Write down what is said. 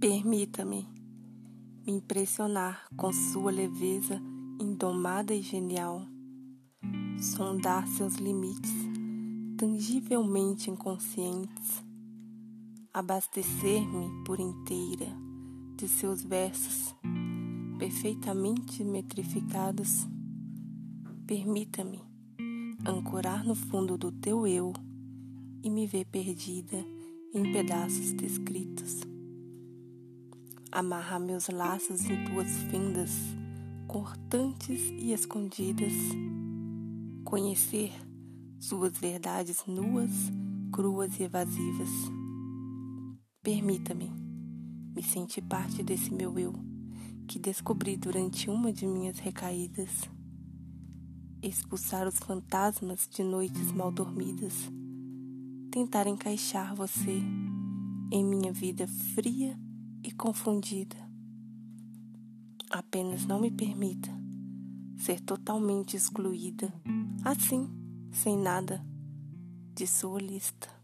Permita-me me impressionar com sua leveza indomada e genial, sondar seus limites tangivelmente inconscientes, abastecer-me por inteira de seus versos perfeitamente metrificados. Permita-me ancorar no fundo do teu eu e me ver perdida em pedaços descritos amarrar meus laços em tuas fendas, cortantes e escondidas, conhecer suas verdades nuas, cruas e evasivas. Permita-me me sentir parte desse meu eu que descobri durante uma de minhas recaídas. Expulsar os fantasmas de noites mal dormidas. Tentar encaixar você em minha vida fria e confundida. Apenas não me permita ser totalmente excluída, assim, sem nada, de sua lista.